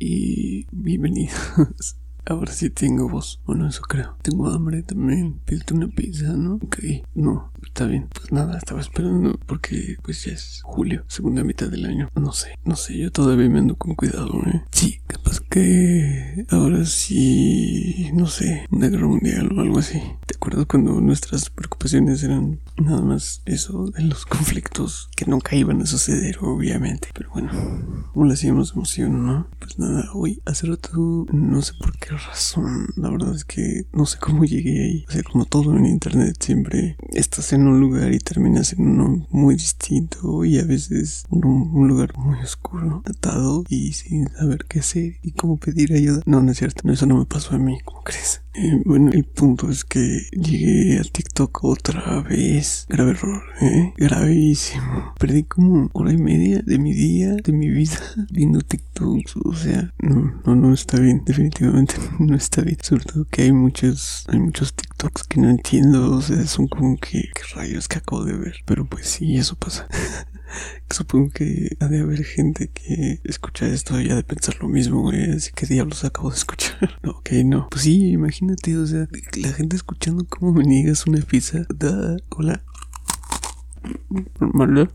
y bienvenidos. Ahora sí tengo voz. Bueno, eso creo. Tengo hambre también. Pídete una pizza, ¿no? Ok. No, está bien. Pues nada, estaba esperando porque pues ya es julio, segunda mitad del año. No sé, no sé, yo todavía me ando con cuidado, ¿eh? Sí, que ahora sí, no sé, una guerra mundial o algo así. ¿Te acuerdas cuando nuestras preocupaciones eran nada más eso de los conflictos que nunca iban a suceder, obviamente? Pero bueno, aún le hacíamos emoción, ¿no? Pues nada, hoy hace rato, no sé por qué razón, la verdad es que no sé cómo llegué ahí. O sea, como todo en internet, siempre estás en un lugar y terminas en uno muy distinto y a veces en un, un lugar muy oscuro, atado y sin saber qué hacer y cómo pedir ayuda. No, no es cierto, eso no me pasó a mí, ¿cómo crees? Eh, bueno, el punto es que llegué a TikTok otra vez. Grave error, ¿eh? Gravísimo. Perdí como hora y media de mi día, de mi vida, viendo TikToks. O sea, no, no, no está bien. Definitivamente no está bien. Sobre todo que hay muchos, hay muchos TikToks que no entiendo. O sea, son como que, ¿qué rayos que acabo de ver? Pero pues sí, eso pasa. Supongo que ha de haber gente que escucha esto y ha de pensar lo mismo, güey. Así que diablos acabo de escuchar. No, ok, no. Pues sí, imagínate, o sea, la gente escuchando cómo me niegas una pizza. Da, hola. Normal.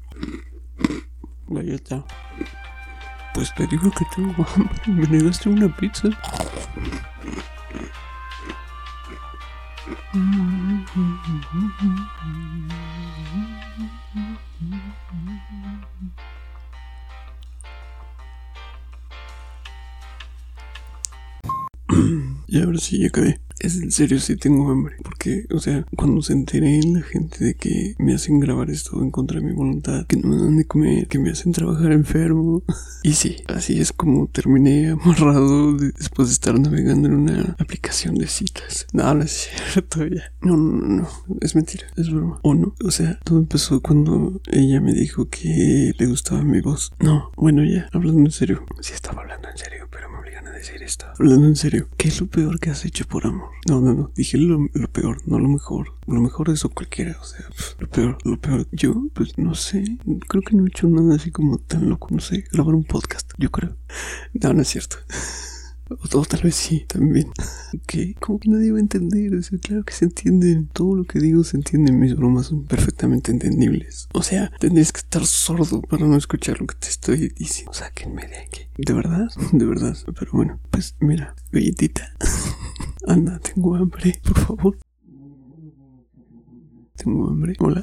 Está. Pues te digo que tengo hambre. Me negaste una pizza. Y ahora sí, ya acabé. Es en serio, sí tengo hambre. Porque, o sea, cuando se enteré la gente de que me hacen grabar esto en contra de mi voluntad, que no me dan de comer, que me hacen trabajar enfermo. Y sí, así es como terminé amarrado de- después de estar navegando en una aplicación de citas. No, no es cierto, ya. No, no, no, no. Es mentira, es broma. O no. O sea, todo empezó cuando ella me dijo que le gustaba mi voz. No, bueno, ya, hablando en serio. Sí, estaba hablando en serio, pero decir esto. Hablando en serio, ¿qué es lo peor que has hecho por amor? No, no, no, dije lo, lo peor, no lo mejor. Lo mejor es eso cualquiera, o sea, lo peor, lo peor. Yo, pues no sé, creo que no he hecho nada así como tan loco, no sé, grabar un podcast, yo creo. No, no es cierto. O, tal vez sí, también. ¿Qué? Como que nadie va a entender. O claro que se entienden. Todo lo que digo se entiende. Mis bromas son perfectamente entendibles. O sea, tendrías que estar sordo para no escuchar lo que te estoy diciendo. Sáquenme de aquí. ¿De verdad? De verdad. Pero bueno, pues mira, galletita. Anda, tengo hambre, por favor. Tengo hambre. Hola.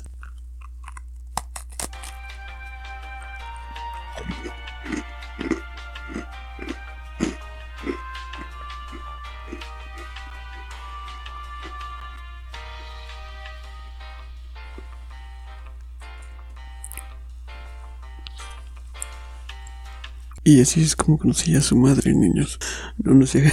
Y así es como conocí a su madre, niños. No, no sé.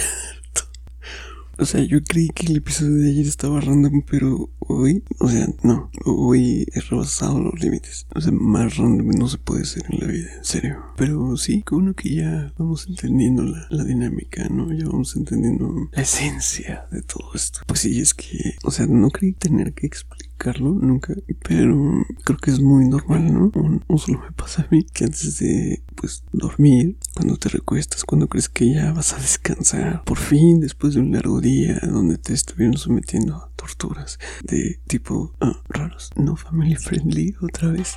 O sea, yo creí que el episodio de ayer estaba random, pero hoy, o sea, no, hoy he rebasado los límites. O sea, más random no se puede ser en la vida, en serio. Pero sí, como uno que ya vamos entendiendo la, la dinámica, ¿no? Ya vamos entendiendo la esencia de todo esto. Pues sí, es que, o sea, no creí tener que explicarlo nunca, pero creo que es muy normal, ¿no? O, solo me pasa a mí que antes de, pues, dormir, cuando te recuestas, cuando crees que ya vas a descansar, por fin, después de un largo día donde te estuvieron sometiendo de tipo ah, raros, no family friendly otra vez.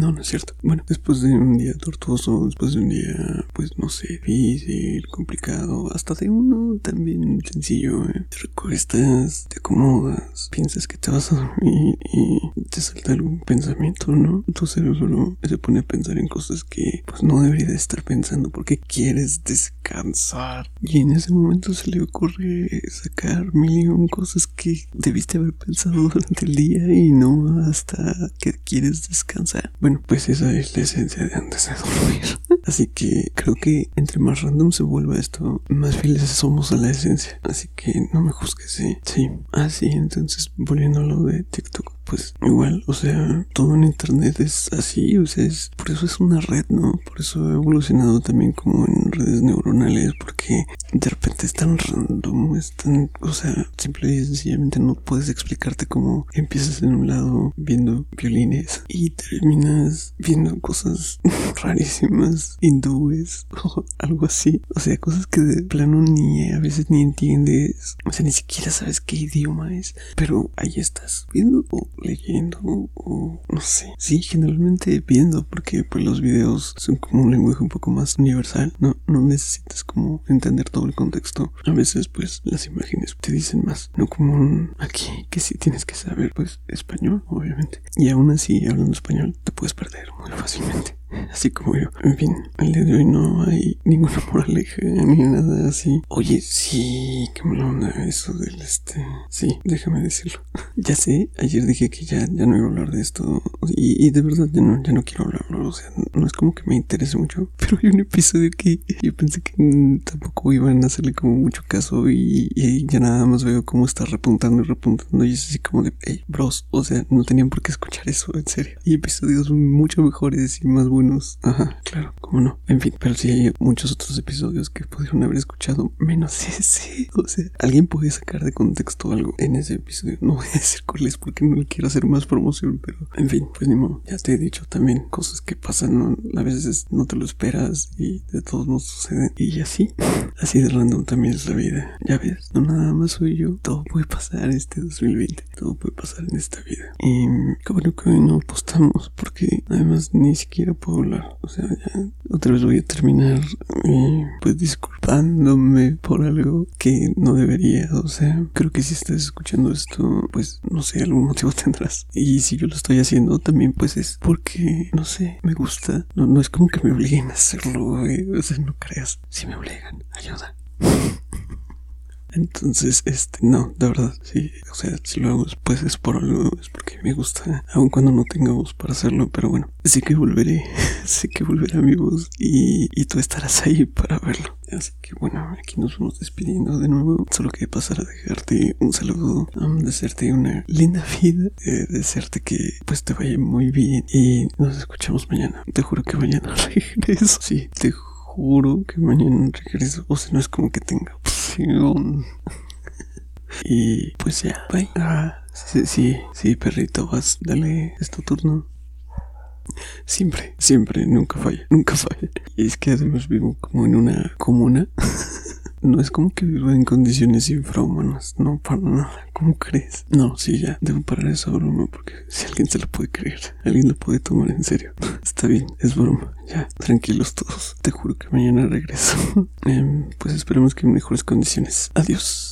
No, no es cierto. Bueno, después de un día tortuoso, después de un día, pues no sé, difícil, complicado, hasta de uno también sencillo, ¿eh? Te recuestas, te acomodas, piensas que te vas a dormir y te salta algún pensamiento, ¿no? Tu cerebro se pone a pensar en cosas que, pues no debería de estar pensando porque quieres descansar. Y en ese momento se le ocurre sacar mil cosas que debiste haber pensado durante el día y no hasta que quieres descansar. Pues esa es la esencia de antes de dormir. Así que creo que entre más random se vuelva esto, más fieles somos a la esencia. Así que no me juzgues, sí. Sí. Ah, sí, entonces volviendo a lo de TikTok. Pues igual, o sea, todo en internet es así, o sea, es, por eso es una red, ¿no? Por eso ha evolucionado también como en redes neuronales, porque de repente es tan random, es tan, o sea, simple y sencillamente no puedes explicarte cómo empiezas en un lado viendo violines y terminas viendo cosas rarísimas, hindúes o algo así. O sea, cosas que de plano ni a veces ni entiendes. O sea, ni siquiera sabes qué idioma es. Pero ahí estás viendo leyendo o no sé. Sí, generalmente viendo porque pues los videos son como un lenguaje un poco más universal. No, no necesitas como entender todo el contexto. A veces pues las imágenes te dicen más. No como un aquí que sí tienes que saber pues español, obviamente. Y aún así hablando español te puedes perder muy fácilmente así como yo. En fin, al día de hoy no hay ninguna moraleja ni nada así. Oye, sí, que me lo onda eso del este. Sí, déjame decirlo. ya sé, ayer dije que ya, ya no iba a hablar de esto. Y, de verdad ya no, ya no quiero hablarlo. O sea, no es como que me interese mucho. Pero hay un episodio que yo pensé que tampoco iban a hacerle como mucho caso. Y, ya nada más veo cómo está repuntando y repuntando. Y es así como de, hey, bros. O sea, no tenían por qué escuchar eso, en serio. Y episodios mucho mejores y más buenos Ajá, claro, cómo no. En fin, pero sí hay muchos otros episodios que pudieron haber escuchado menos ese. O sea, alguien puede sacar de contexto algo en ese episodio. No voy a decir cuál es porque no le quiero hacer más promoción, pero en fin, pues ni modo. Ya te he dicho también cosas que pasan, a veces no te lo esperas y de todos modos suceden. Y así, así de random también es la vida. Ya ves, no nada más soy yo. Todo puede pasar este 2020. Todo puede pasar en esta vida. Y qué bueno que hoy no apostamos porque además ni siquiera puedo O sea, ya otra vez voy a terminar eh, pues disculpándome por algo que no debería. O sea, creo que si estás escuchando esto, pues no sé, algún motivo tendrás. Y si yo lo estoy haciendo también, pues es porque, no sé, me gusta. No, no es como que me obliguen a hacerlo, O sea, no creas. Si me obligan, ayuda. Entonces, este, no, de verdad, sí, o sea, si lo hago después es por algo, es porque me gusta, aun cuando no tenga voz para hacerlo, pero bueno, sé que volveré, sé que volveré a mi voz y, y tú estarás ahí para verlo. Así que bueno, aquí nos vamos despidiendo de nuevo. Solo que pasar a dejarte un saludo, um, desearte una linda vida, eh, desearte que pues te vaya muy bien y nos escuchamos mañana. Te juro que mañana regreso. Sí, te juro que mañana regreso. O sea, no es como que tenga y pues ya, bye. Ah, sí, sí, sí, perrito, vas, dale, es tu turno. Siempre, siempre, nunca falla, nunca falla. Y es que además vivo como en una comuna. No es como que vivo en condiciones infrahumanas, no, para nada. ¿Cómo crees? No, sí, ya, debo parar esa broma porque si alguien se la puede creer, alguien lo puede tomar en serio. Está bien, es broma, ya, tranquilos todos. Te juro que mañana regreso. Em, pues esperemos que en mejores condiciones. Adiós.